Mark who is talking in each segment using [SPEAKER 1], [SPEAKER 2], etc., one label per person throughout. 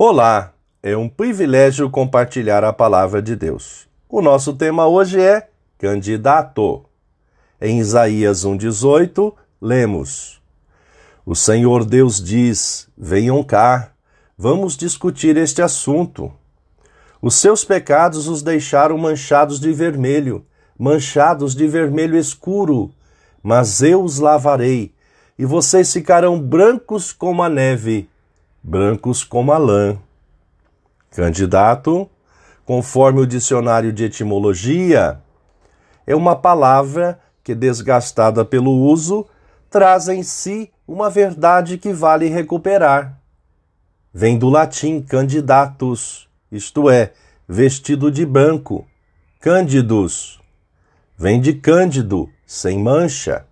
[SPEAKER 1] Olá, é um privilégio compartilhar a palavra de Deus. O nosso tema hoje é candidato. Em Isaías 1,18, lemos: O Senhor Deus diz: Venham cá, vamos discutir este assunto. Os seus pecados os deixaram manchados de vermelho, manchados de vermelho escuro, mas eu os lavarei, e vocês ficarão brancos como a neve brancos como a lã. Candidato, conforme o dicionário de etimologia, é uma palavra que, desgastada pelo uso, traz em si uma verdade que vale recuperar. Vem do latim candidatus, isto é, vestido de branco, cândidus. Vem de cândido, sem mancha.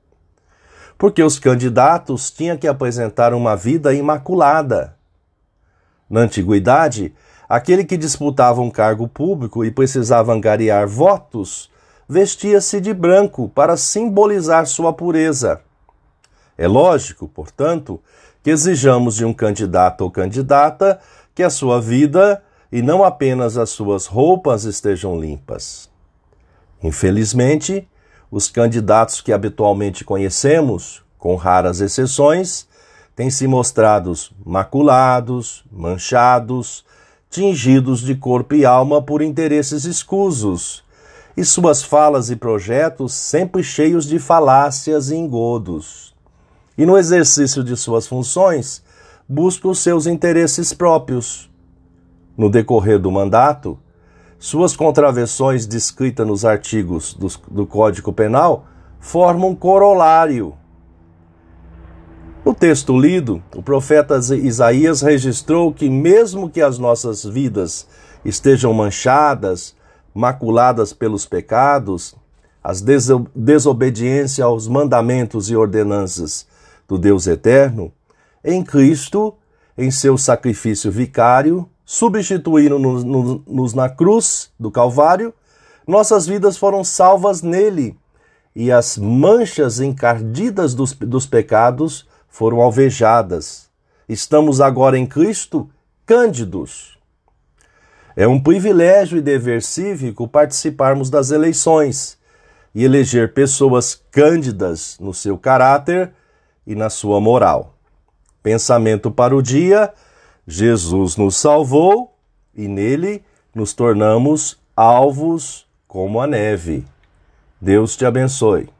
[SPEAKER 1] Porque os candidatos tinham que apresentar uma vida imaculada na antiguidade, aquele que disputava um cargo público e precisava angariar votos vestia-se de branco para simbolizar sua pureza. É lógico, portanto, que exijamos de um candidato ou candidata que a sua vida e não apenas as suas roupas estejam limpas. Infelizmente, os candidatos que habitualmente conhecemos, com raras exceções, têm se mostrados maculados, manchados, tingidos de corpo e alma por interesses escusos, e suas falas e projetos sempre cheios de falácias e engodos. E no exercício de suas funções, busca os seus interesses próprios. No decorrer do mandato, suas contravenções descritas nos artigos do, do Código Penal formam um corolário no texto lido, o profeta Isaías registrou que, mesmo que as nossas vidas estejam manchadas, maculadas pelos pecados, as desobediência aos mandamentos e ordenanças do Deus eterno, em Cristo, em seu sacrifício vicário, substituindo-nos na cruz do Calvário, nossas vidas foram salvas nele e as manchas encardidas dos, dos pecados foram alvejadas. Estamos agora em Cristo cândidos. É um privilégio e dever cívico participarmos das eleições e eleger pessoas cândidas no seu caráter e na sua moral. Pensamento para o dia: Jesus nos salvou e nele nos tornamos alvos como a neve. Deus te abençoe.